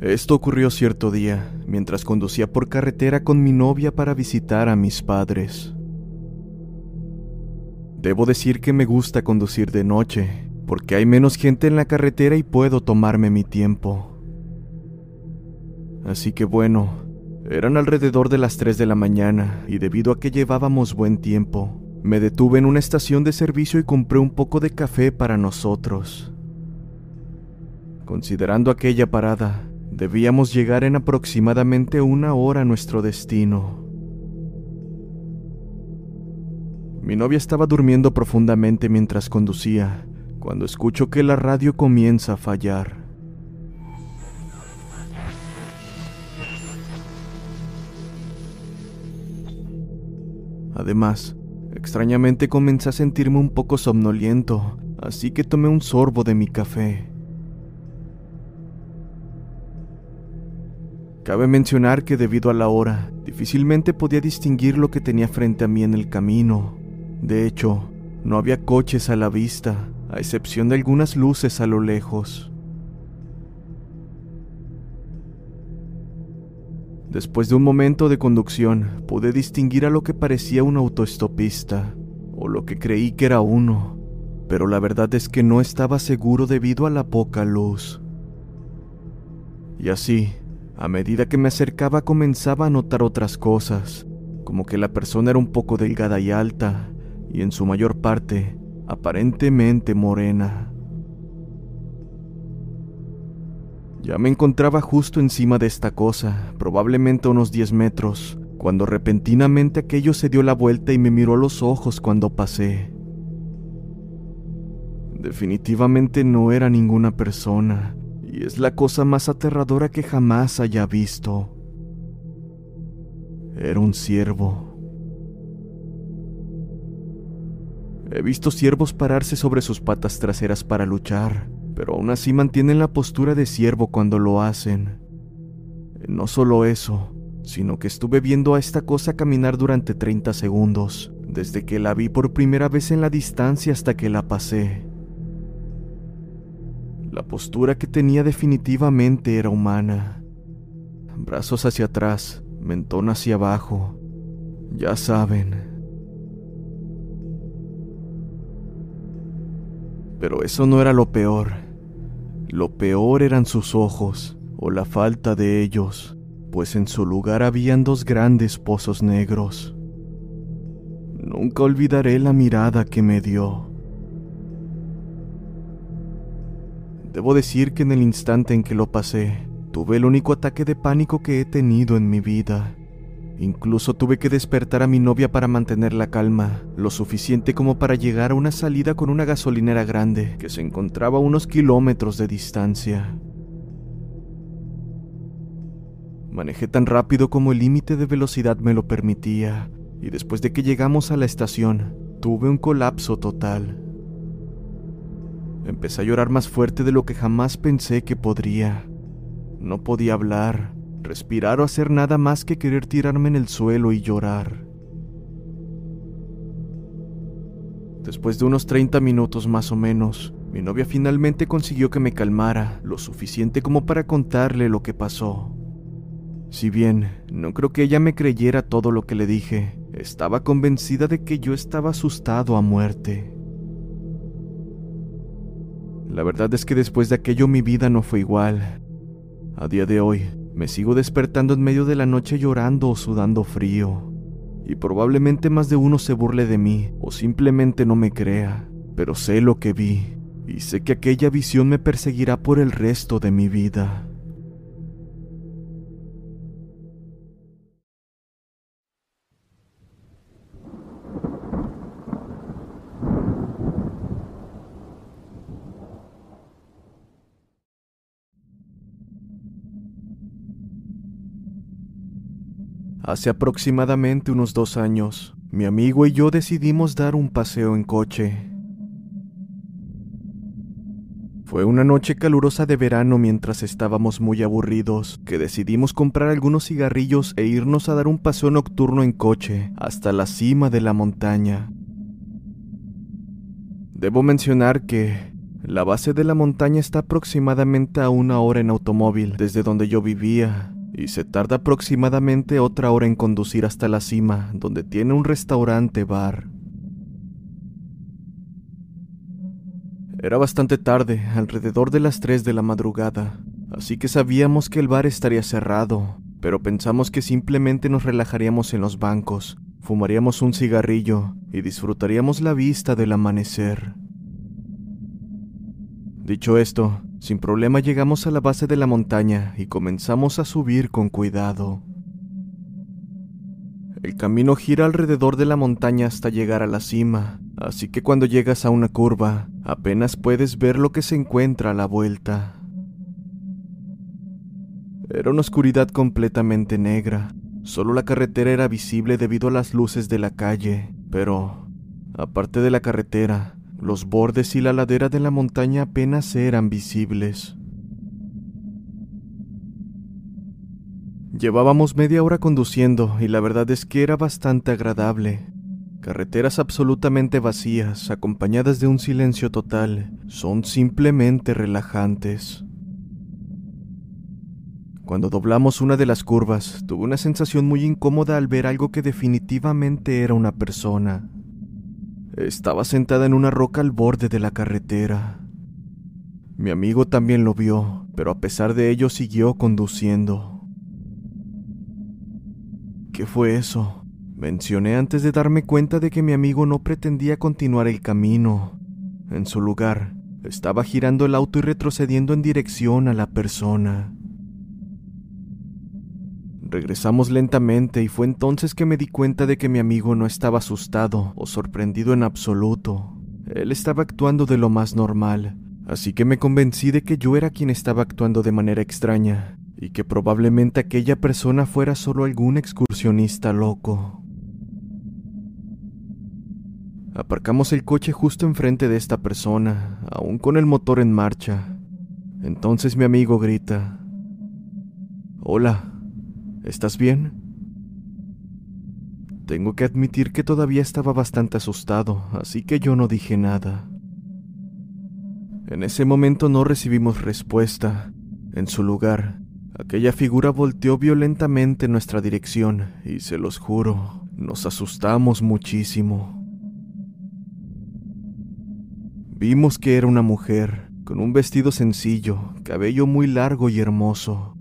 Esto ocurrió cierto día, mientras conducía por carretera con mi novia para visitar a mis padres. Debo decir que me gusta conducir de noche, porque hay menos gente en la carretera y puedo tomarme mi tiempo. Así que bueno, eran alrededor de las 3 de la mañana y debido a que llevábamos buen tiempo, me detuve en una estación de servicio y compré un poco de café para nosotros. Considerando aquella parada, Debíamos llegar en aproximadamente una hora a nuestro destino. Mi novia estaba durmiendo profundamente mientras conducía, cuando escucho que la radio comienza a fallar. Además, extrañamente comencé a sentirme un poco somnoliento, así que tomé un sorbo de mi café. Cabe mencionar que debido a la hora, difícilmente podía distinguir lo que tenía frente a mí en el camino. De hecho, no había coches a la vista, a excepción de algunas luces a lo lejos. Después de un momento de conducción, pude distinguir a lo que parecía un autoestopista, o lo que creí que era uno, pero la verdad es que no estaba seguro debido a la poca luz. Y así, a medida que me acercaba comenzaba a notar otras cosas, como que la persona era un poco delgada y alta, y en su mayor parte, aparentemente morena. Ya me encontraba justo encima de esta cosa, probablemente a unos 10 metros, cuando repentinamente aquello se dio la vuelta y me miró a los ojos cuando pasé. Definitivamente no era ninguna persona, y es la cosa más aterradora que jamás haya visto. Era un ciervo. He visto ciervos pararse sobre sus patas traseras para luchar, pero aún así mantienen la postura de ciervo cuando lo hacen. No solo eso, sino que estuve viendo a esta cosa caminar durante 30 segundos, desde que la vi por primera vez en la distancia hasta que la pasé. La postura que tenía definitivamente era humana. Brazos hacia atrás, mentón hacia abajo. Ya saben. Pero eso no era lo peor. Lo peor eran sus ojos, o la falta de ellos, pues en su lugar habían dos grandes pozos negros. Nunca olvidaré la mirada que me dio. Debo decir que en el instante en que lo pasé, tuve el único ataque de pánico que he tenido en mi vida. Incluso tuve que despertar a mi novia para mantener la calma, lo suficiente como para llegar a una salida con una gasolinera grande que se encontraba a unos kilómetros de distancia. Manejé tan rápido como el límite de velocidad me lo permitía, y después de que llegamos a la estación, tuve un colapso total. Empecé a llorar más fuerte de lo que jamás pensé que podría. No podía hablar, respirar o hacer nada más que querer tirarme en el suelo y llorar. Después de unos 30 minutos más o menos, mi novia finalmente consiguió que me calmara lo suficiente como para contarle lo que pasó. Si bien no creo que ella me creyera todo lo que le dije, estaba convencida de que yo estaba asustado a muerte. La verdad es que después de aquello mi vida no fue igual. A día de hoy, me sigo despertando en medio de la noche llorando o sudando frío. Y probablemente más de uno se burle de mí o simplemente no me crea. pero sé lo que vi y sé que aquella visión me perseguirá por el resto de mi vida. Hace aproximadamente unos dos años, mi amigo y yo decidimos dar un paseo en coche. Fue una noche calurosa de verano mientras estábamos muy aburridos, que decidimos comprar algunos cigarrillos e irnos a dar un paseo nocturno en coche hasta la cima de la montaña. Debo mencionar que la base de la montaña está aproximadamente a una hora en automóvil desde donde yo vivía, y se tarda aproximadamente otra hora en conducir hasta la cima, donde tiene un restaurante bar. Era bastante tarde, alrededor de las 3 de la madrugada, así que sabíamos que el bar estaría cerrado, pero pensamos que simplemente nos relajaríamos en los bancos, fumaríamos un cigarrillo y disfrutaríamos la vista del amanecer. Dicho esto, sin problema llegamos a la base de la montaña y comenzamos a subir con cuidado. El camino gira alrededor de la montaña hasta llegar a la cima, así que cuando llegas a una curva, apenas puedes ver lo que se encuentra a la vuelta. Era una oscuridad completamente negra, solo la carretera era visible debido a las luces de la calle, pero, aparte de la carretera, los bordes y la ladera de la montaña apenas eran visibles. Llevábamos media hora conduciendo y la verdad es que era bastante agradable. Carreteras absolutamente vacías, acompañadas de un silencio total, son simplemente relajantes. Cuando doblamos una de las curvas, tuve una sensación muy incómoda al ver algo que definitivamente era una persona. Estaba sentada en una roca al borde de la carretera. Mi amigo también lo vio, pero a pesar de ello siguió conduciendo. ¿Qué fue eso? Mencioné antes de darme cuenta de que mi amigo no pretendía continuar el camino. En su lugar, estaba girando el auto y retrocediendo en dirección a la persona. Regresamos lentamente y fue entonces que me di cuenta de que mi amigo no estaba asustado o sorprendido en absoluto. Él estaba actuando de lo más normal, así que me convencí de que yo era quien estaba actuando de manera extraña y que probablemente aquella persona fuera solo algún excursionista loco. Aparcamos el coche justo enfrente de esta persona, aún con el motor en marcha. Entonces mi amigo grita, Hola, ¿Estás bien? Tengo que admitir que todavía estaba bastante asustado, así que yo no dije nada. En ese momento no recibimos respuesta. En su lugar, aquella figura volteó violentamente en nuestra dirección y se los juro, nos asustamos muchísimo. Vimos que era una mujer, con un vestido sencillo, cabello muy largo y hermoso,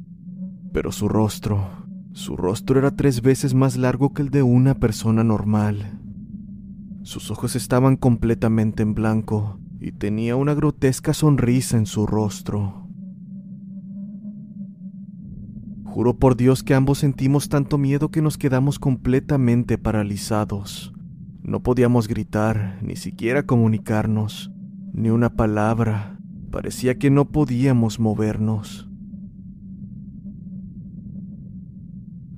pero su rostro su rostro era tres veces más largo que el de una persona normal. Sus ojos estaban completamente en blanco y tenía una grotesca sonrisa en su rostro. Juro por Dios que ambos sentimos tanto miedo que nos quedamos completamente paralizados. No podíamos gritar, ni siquiera comunicarnos, ni una palabra. Parecía que no podíamos movernos.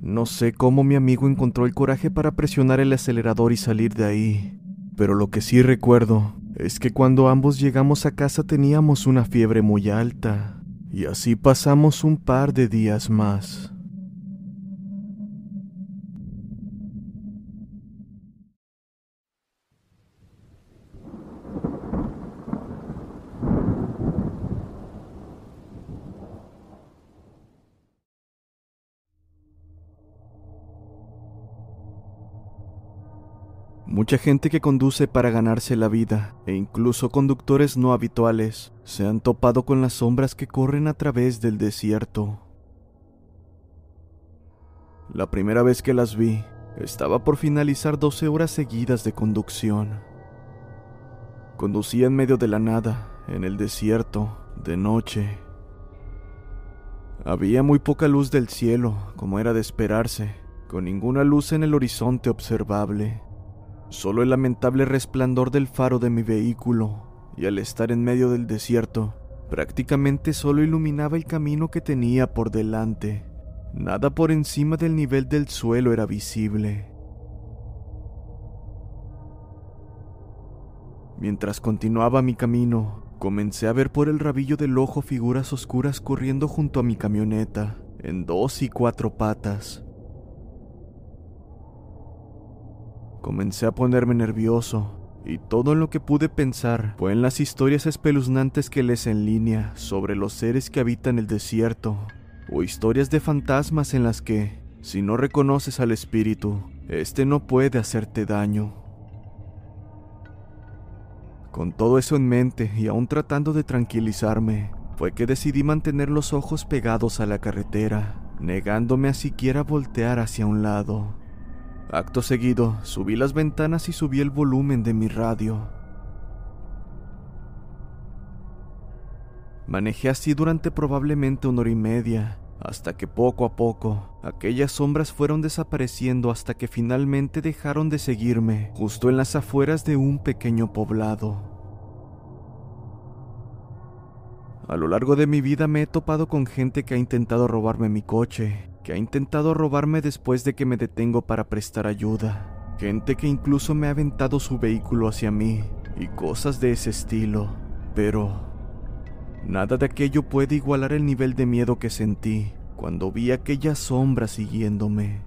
No sé cómo mi amigo encontró el coraje para presionar el acelerador y salir de ahí, pero lo que sí recuerdo es que cuando ambos llegamos a casa teníamos una fiebre muy alta, y así pasamos un par de días más. Mucha gente que conduce para ganarse la vida, e incluso conductores no habituales, se han topado con las sombras que corren a través del desierto. La primera vez que las vi, estaba por finalizar 12 horas seguidas de conducción. Conducía en medio de la nada, en el desierto, de noche. Había muy poca luz del cielo, como era de esperarse, con ninguna luz en el horizonte observable. Solo el lamentable resplandor del faro de mi vehículo, y al estar en medio del desierto, prácticamente solo iluminaba el camino que tenía por delante. Nada por encima del nivel del suelo era visible. Mientras continuaba mi camino, comencé a ver por el rabillo del ojo figuras oscuras corriendo junto a mi camioneta, en dos y cuatro patas. Comencé a ponerme nervioso, y todo lo que pude pensar fue en las historias espeluznantes que lees en línea sobre los seres que habitan el desierto, o historias de fantasmas en las que, si no reconoces al espíritu, este no puede hacerte daño. Con todo eso en mente y aún tratando de tranquilizarme, fue que decidí mantener los ojos pegados a la carretera, negándome a siquiera voltear hacia un lado. Acto seguido, subí las ventanas y subí el volumen de mi radio. Manejé así durante probablemente una hora y media, hasta que poco a poco aquellas sombras fueron desapareciendo hasta que finalmente dejaron de seguirme justo en las afueras de un pequeño poblado. A lo largo de mi vida me he topado con gente que ha intentado robarme mi coche, que ha intentado robarme después de que me detengo para prestar ayuda, gente que incluso me ha aventado su vehículo hacia mí y cosas de ese estilo, pero nada de aquello puede igualar el nivel de miedo que sentí cuando vi aquella sombra siguiéndome.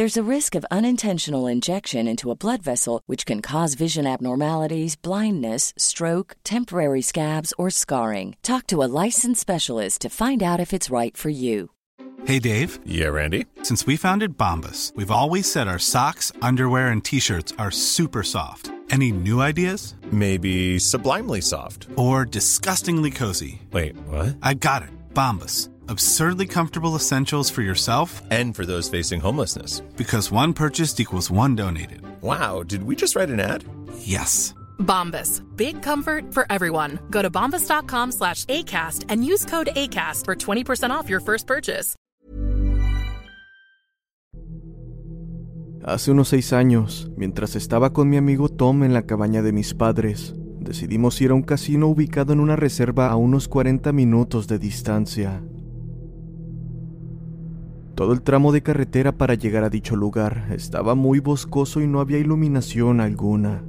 There's a risk of unintentional injection into a blood vessel, which can cause vision abnormalities, blindness, stroke, temporary scabs, or scarring. Talk to a licensed specialist to find out if it's right for you. Hey, Dave. Yeah, Randy. Since we founded Bombus, we've always said our socks, underwear, and t shirts are super soft. Any new ideas? Maybe sublimely soft. Or disgustingly cozy. Wait, what? I got it. Bombus. Absurdly comfortable essentials for yourself And for those facing homelessness. because one purchased equals one donated. Wow, did we just write an ad? Yes. Bombas. Big comfort for everyone. Go to bombas.com slash ACAST and use code ACAST for 20% off your first purchase. Hace unos seis años, mientras estaba con mi amigo Tom en la cabaña de mis padres, decidimos ir a un casino ubicado en una reserva a unos 40 minutos de distancia. Todo el tramo de carretera para llegar a dicho lugar estaba muy boscoso y no había iluminación alguna.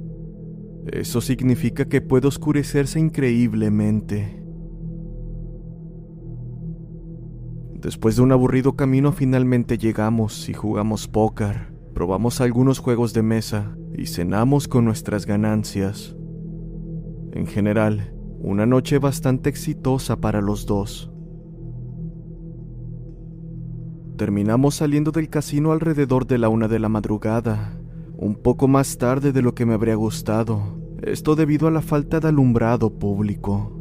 Eso significa que puede oscurecerse increíblemente. Después de un aburrido camino finalmente llegamos y jugamos póker, probamos algunos juegos de mesa y cenamos con nuestras ganancias. En general, una noche bastante exitosa para los dos. Terminamos saliendo del casino alrededor de la una de la madrugada, un poco más tarde de lo que me habría gustado, esto debido a la falta de alumbrado público.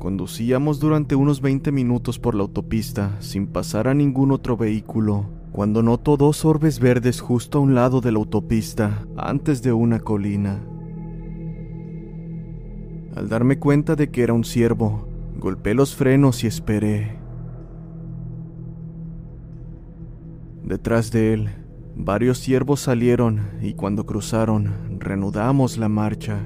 Conducíamos durante unos 20 minutos por la autopista sin pasar a ningún otro vehículo, cuando noto dos orbes verdes justo a un lado de la autopista, antes de una colina. Al darme cuenta de que era un ciervo, golpeé los frenos y esperé. Detrás de él, varios ciervos salieron y cuando cruzaron, reanudamos la marcha.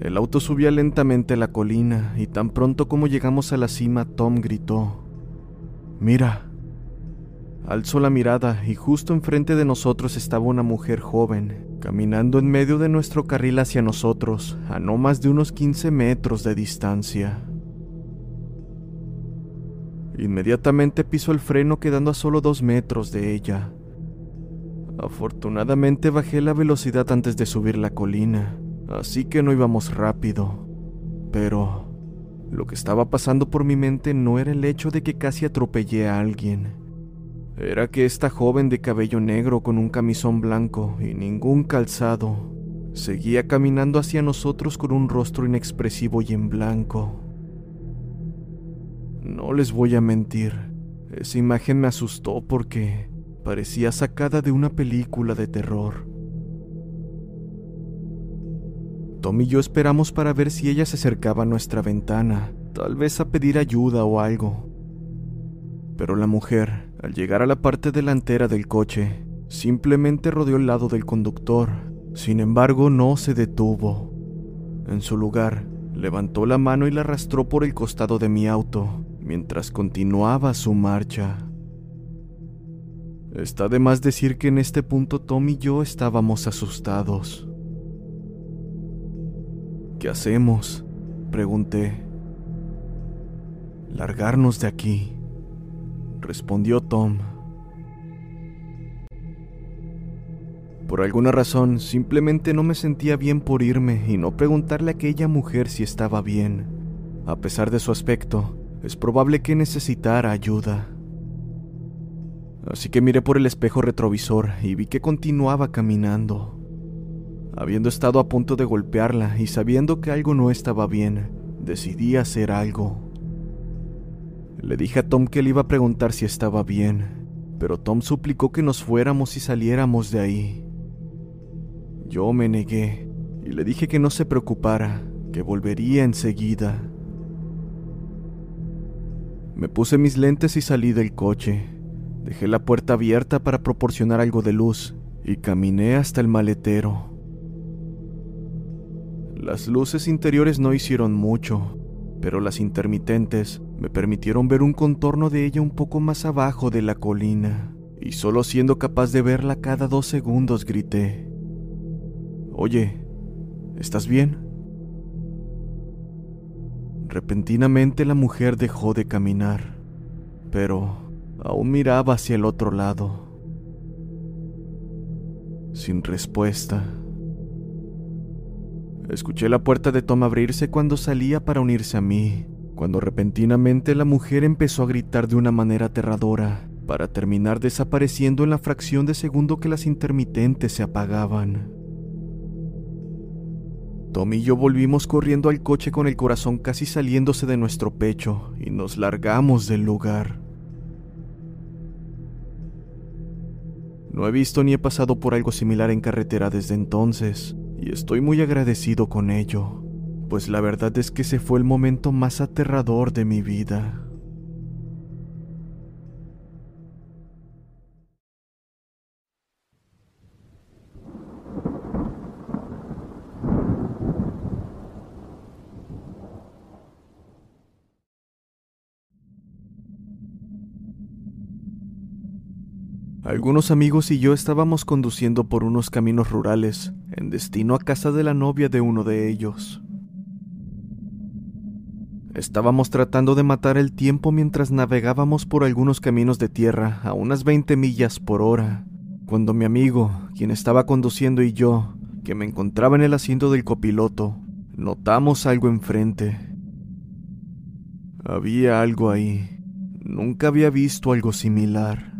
El auto subía lentamente la colina y tan pronto como llegamos a la cima, Tom gritó, Mira. Alzó la mirada y justo enfrente de nosotros estaba una mujer joven, caminando en medio de nuestro carril hacia nosotros, a no más de unos 15 metros de distancia. Inmediatamente pisó el freno quedando a solo dos metros de ella. Afortunadamente bajé la velocidad antes de subir la colina, así que no íbamos rápido. Pero lo que estaba pasando por mi mente no era el hecho de que casi atropellé a alguien. Era que esta joven de cabello negro con un camisón blanco y ningún calzado seguía caminando hacia nosotros con un rostro inexpresivo y en blanco. No les voy a mentir, esa imagen me asustó porque parecía sacada de una película de terror. Tom y yo esperamos para ver si ella se acercaba a nuestra ventana, tal vez a pedir ayuda o algo. Pero la mujer, al llegar a la parte delantera del coche, simplemente rodeó el lado del conductor. Sin embargo, no se detuvo. En su lugar, levantó la mano y la arrastró por el costado de mi auto, mientras continuaba su marcha. Está de más decir que en este punto Tom y yo estábamos asustados. ¿Qué hacemos? pregunté. Largarnos de aquí, respondió Tom. Por alguna razón, simplemente no me sentía bien por irme y no preguntarle a aquella mujer si estaba bien. A pesar de su aspecto, es probable que necesitara ayuda. Así que miré por el espejo retrovisor y vi que continuaba caminando. Habiendo estado a punto de golpearla y sabiendo que algo no estaba bien, decidí hacer algo. Le dije a Tom que le iba a preguntar si estaba bien, pero Tom suplicó que nos fuéramos y saliéramos de ahí. Yo me negué y le dije que no se preocupara, que volvería enseguida. Me puse mis lentes y salí del coche. Dejé la puerta abierta para proporcionar algo de luz y caminé hasta el maletero. Las luces interiores no hicieron mucho, pero las intermitentes me permitieron ver un contorno de ella un poco más abajo de la colina, y solo siendo capaz de verla cada dos segundos grité, Oye, ¿estás bien? Repentinamente la mujer dejó de caminar, pero aún miraba hacia el otro lado, sin respuesta. Escuché la puerta de Tom abrirse cuando salía para unirse a mí, cuando repentinamente la mujer empezó a gritar de una manera aterradora, para terminar desapareciendo en la fracción de segundo que las intermitentes se apagaban. Tom y yo volvimos corriendo al coche con el corazón casi saliéndose de nuestro pecho y nos largamos del lugar. No he visto ni he pasado por algo similar en carretera desde entonces, y estoy muy agradecido con ello, pues la verdad es que ese fue el momento más aterrador de mi vida. Algunos amigos y yo estábamos conduciendo por unos caminos rurales, en destino a casa de la novia de uno de ellos. Estábamos tratando de matar el tiempo mientras navegábamos por algunos caminos de tierra a unas 20 millas por hora, cuando mi amigo, quien estaba conduciendo y yo, que me encontraba en el asiento del copiloto, notamos algo enfrente. Había algo ahí. Nunca había visto algo similar.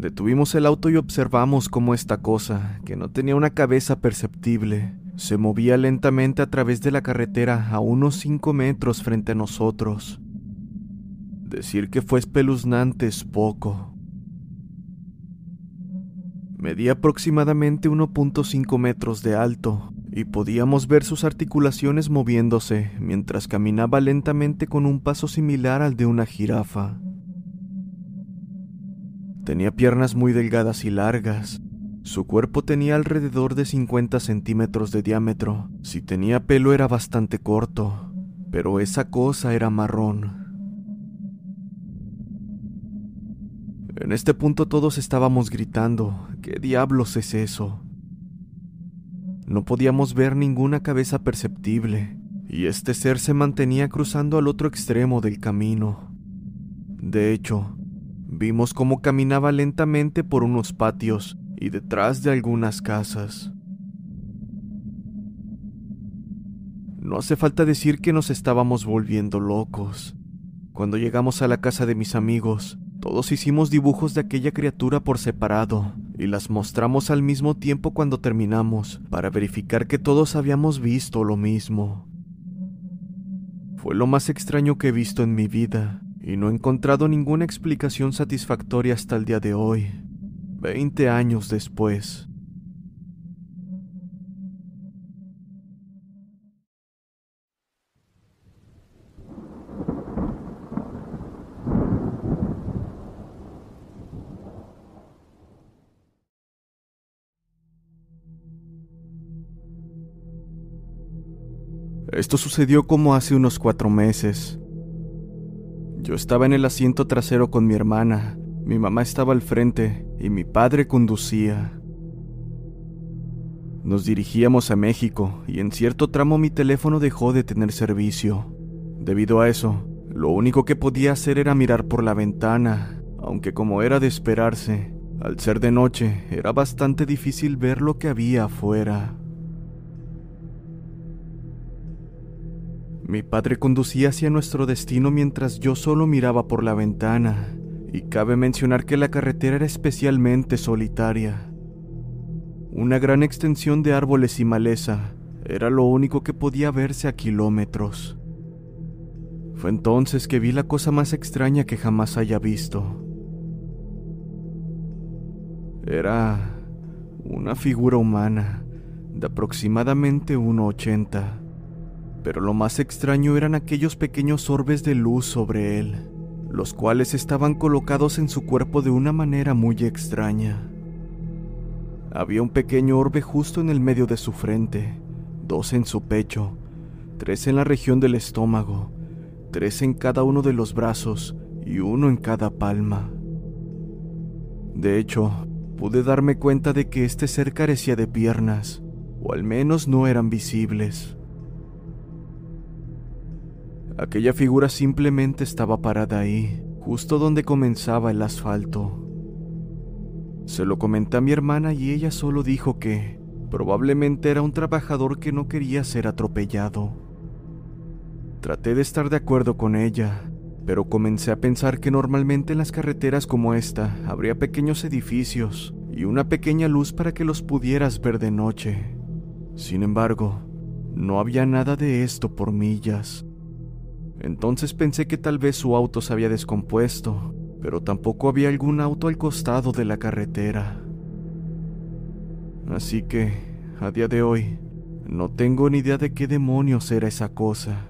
Detuvimos el auto y observamos cómo esta cosa, que no tenía una cabeza perceptible, se movía lentamente a través de la carretera a unos 5 metros frente a nosotros. Decir que fue espeluznante es poco. Medía aproximadamente 1.5 metros de alto y podíamos ver sus articulaciones moviéndose mientras caminaba lentamente con un paso similar al de una jirafa. Tenía piernas muy delgadas y largas. Su cuerpo tenía alrededor de 50 centímetros de diámetro. Si tenía pelo era bastante corto, pero esa cosa era marrón. En este punto todos estábamos gritando, ¿qué diablos es eso? No podíamos ver ninguna cabeza perceptible, y este ser se mantenía cruzando al otro extremo del camino. De hecho, vimos cómo caminaba lentamente por unos patios y detrás de algunas casas. No hace falta decir que nos estábamos volviendo locos. Cuando llegamos a la casa de mis amigos, todos hicimos dibujos de aquella criatura por separado y las mostramos al mismo tiempo cuando terminamos para verificar que todos habíamos visto lo mismo. Fue lo más extraño que he visto en mi vida y no he encontrado ninguna explicación satisfactoria hasta el día de hoy, 20 años después. Esto sucedió como hace unos cuatro meses. Yo estaba en el asiento trasero con mi hermana, mi mamá estaba al frente y mi padre conducía. Nos dirigíamos a México y en cierto tramo mi teléfono dejó de tener servicio. Debido a eso, lo único que podía hacer era mirar por la ventana, aunque como era de esperarse, al ser de noche era bastante difícil ver lo que había afuera. Mi padre conducía hacia nuestro destino mientras yo solo miraba por la ventana, y cabe mencionar que la carretera era especialmente solitaria. Una gran extensión de árboles y maleza era lo único que podía verse a kilómetros. Fue entonces que vi la cosa más extraña que jamás haya visto. Era una figura humana de aproximadamente 1,80 pero lo más extraño eran aquellos pequeños orbes de luz sobre él, los cuales estaban colocados en su cuerpo de una manera muy extraña. Había un pequeño orbe justo en el medio de su frente, dos en su pecho, tres en la región del estómago, tres en cada uno de los brazos y uno en cada palma. De hecho, pude darme cuenta de que este ser carecía de piernas, o al menos no eran visibles. Aquella figura simplemente estaba parada ahí, justo donde comenzaba el asfalto. Se lo comenté a mi hermana y ella solo dijo que probablemente era un trabajador que no quería ser atropellado. Traté de estar de acuerdo con ella, pero comencé a pensar que normalmente en las carreteras como esta habría pequeños edificios y una pequeña luz para que los pudieras ver de noche. Sin embargo, no había nada de esto por millas. Entonces pensé que tal vez su auto se había descompuesto, pero tampoco había algún auto al costado de la carretera. Así que, a día de hoy, no tengo ni idea de qué demonios era esa cosa.